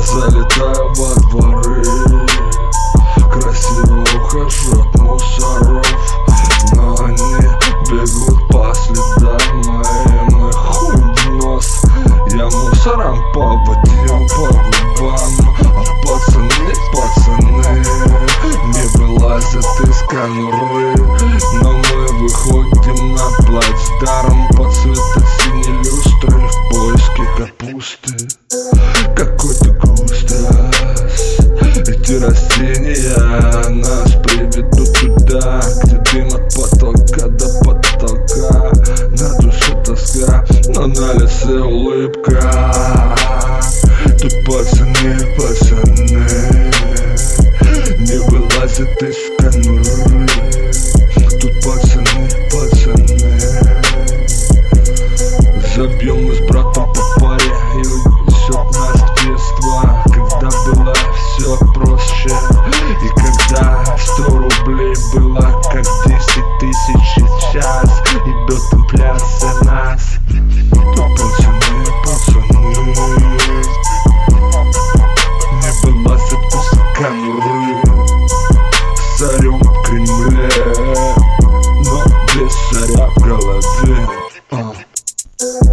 залетаю во дворы. Красиво ухожу от мусоров. Но они бегут по следам. Моим И хуй в нос. Я мусором поводил по губам. А пацаны, пацаны Не вылазят из конуры. Но мы выходим на плацдарм капусты. Какой-то густас. Эти растения нас приведут туда Где дым от потолка до потолка. На душе тоска, но на лице улыбка. Тут пацаны, пацаны. Не вылазят из конуры. Тут пацаны, пацаны. Забьем мы с братом несет нас в детство Когда было все проще. И когда сто рублей было как десять тысяч Сейчас идет инфляция нас Пацаны, Не было запуска конуры С орем Но без царя в uh.